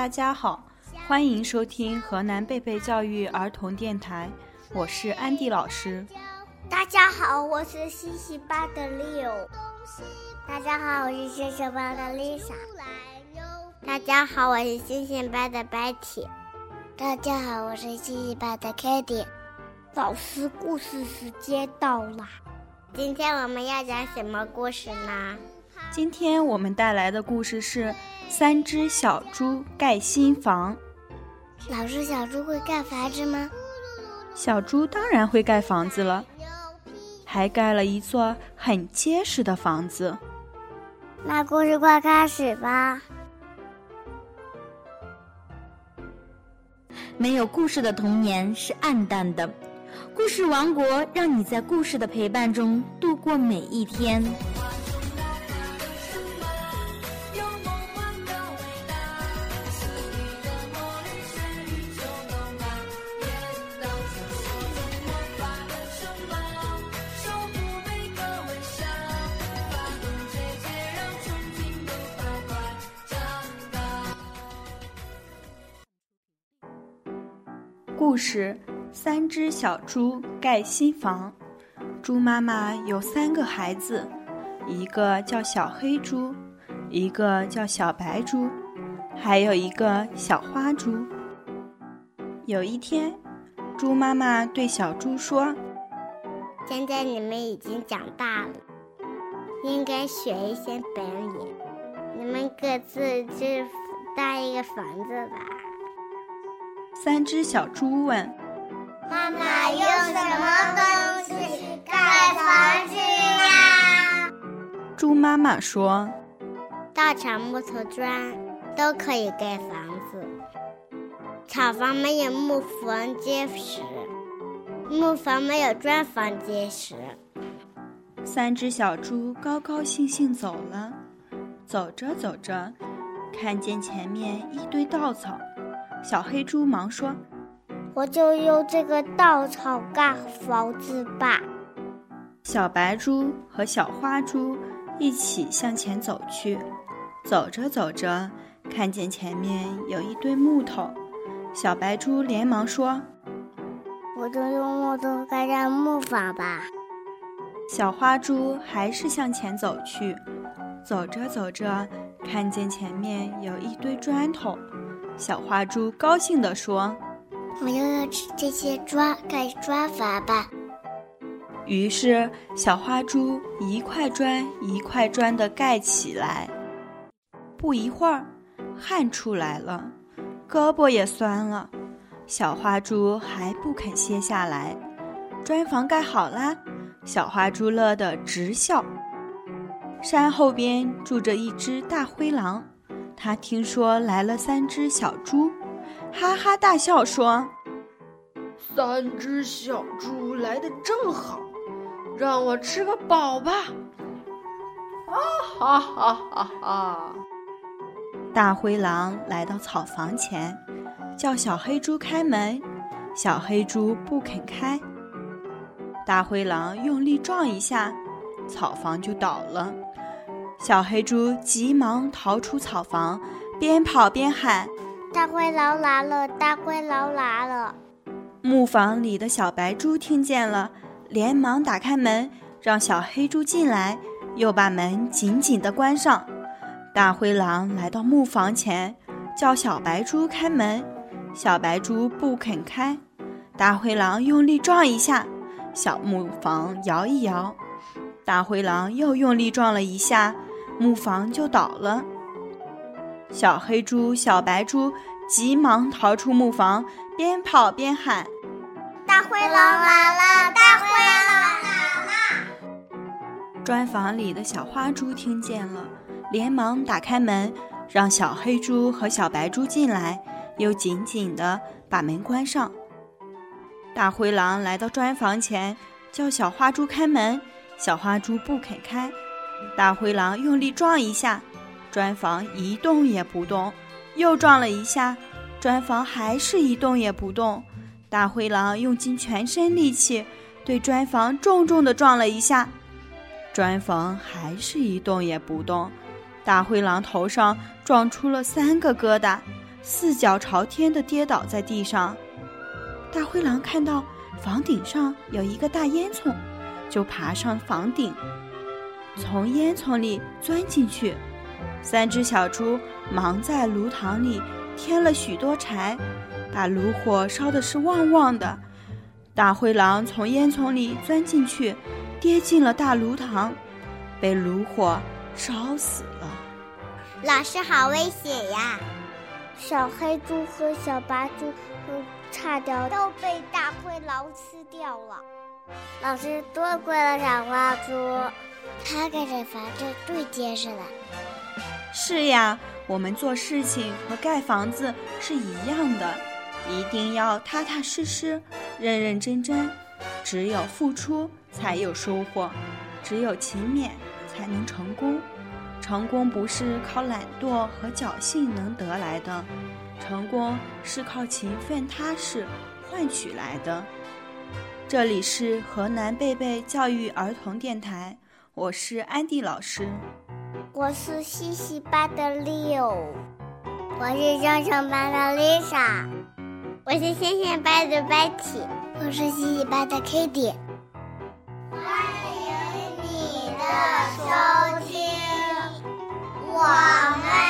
大家好，欢迎收听河南贝贝教育儿童电台，我是安迪老师。大家好，我是星星班的 Leo。大家好，我是星星班的 Lisa。大家好，我是星星班的 Betty。大家好，我是星星班的 k a t i e 老师，故事时间到了。今天我们要讲什么故事呢？今天我们带来的故事是《三只小猪盖新房》。老师，小猪会盖房子吗？小猪当然会盖房子了，还盖了一座很结实的房子。那故事快开始吧！没有故事的童年是暗淡的，故事王国让你在故事的陪伴中度过每一天。故事：三只小猪盖新房。猪妈妈有三个孩子，一个叫小黑猪，一个叫小白猪，还有一个小花猪。有一天，猪妈妈对小猪说：“现在你们已经长大了，应该学一些本领。你们各自去搭一个房子吧。”三只小猪问：“妈妈用什么东西盖房子呀？”猪妈妈说：“稻草、木头、砖都可以盖房子。草房没有木房结实，木房没有砖房结实。”三只小猪高高兴兴走了，走着走着，看见前面一堆稻草。小黑猪忙说：“我就用这个稻草盖房子吧。”小白猪和小花猪一起向前走去，走着走着，看见前面有一堆木头。小白猪连忙说：“我就用木头盖上木房吧。”小花猪还是向前走去，走着走着，看见前面有一堆砖头。小花猪高兴地说：“我要用这些砖盖砖房吧。”于是，小花猪一块砖一块砖地盖起来。不一会儿，汗出来了，胳膊也酸了。小花猪还不肯歇下来。砖房盖好啦，小花猪乐得直笑。山后边住着一只大灰狼。他听说来了三只小猪，哈哈大笑说：“三只小猪来的正好，让我吃个饱吧！”啊哈哈哈哈！大灰狼来到草房前，叫小黑猪开门，小黑猪不肯开。大灰狼用力撞一下，草房就倒了。小黑猪急忙逃出草房，边跑边喊：“大灰狼来了！大灰狼来了！”木房里的小白猪听见了，连忙打开门，让小黑猪进来，又把门紧紧地关上。大灰狼来到木房前，叫小白猪开门，小白猪不肯开。大灰狼用力撞一下，小木房摇一摇。大灰狼又用力撞了一下。木房就倒了，小黑猪、小白猪急忙逃出木房，边跑边喊：“大灰狼来了！大灰狼来了！”砖房里的小花猪听见了，连忙打开门，让小黑猪和小白猪进来，又紧紧地把门关上。大灰狼来到砖房前，叫小花猪开门，小花猪不肯开。大灰狼用力撞一下，砖房一动也不动；又撞了一下，砖房还是一动也不动。大灰狼用尽全身力气，对砖房重重地撞了一下，砖房还是一动也不动。大灰狼头上撞出了三个疙瘩，四脚朝天的跌倒在地上。大灰狼看到房顶上有一个大烟囱，就爬上房顶，从烟囱里钻进去。三只小猪忙在炉膛里添了许多柴，把炉火烧的是旺旺的。大灰狼从烟囱里钻进去，跌进了大炉膛，被炉火烧死了。老师好危险呀！小黑猪和小白猪都差点都被大灰狼吃掉了。老师多亏了小花猪，他盖的房子最结实了。是呀，我们做事情和盖房子是一样的，一定要踏踏实实、认认真真。只有付出，才有收获；只有勤勉，才能成功。成功不是靠懒惰和侥幸能得来的，成功是靠勤奋踏实换取来的。这里是河南贝贝教育儿童电台，我是安迪老师。我是西西班的 Leo，，我是香香班的 Lisa，我是仙仙班的 Betty，我是西西班的 Kitty。欢迎你的收听，我们。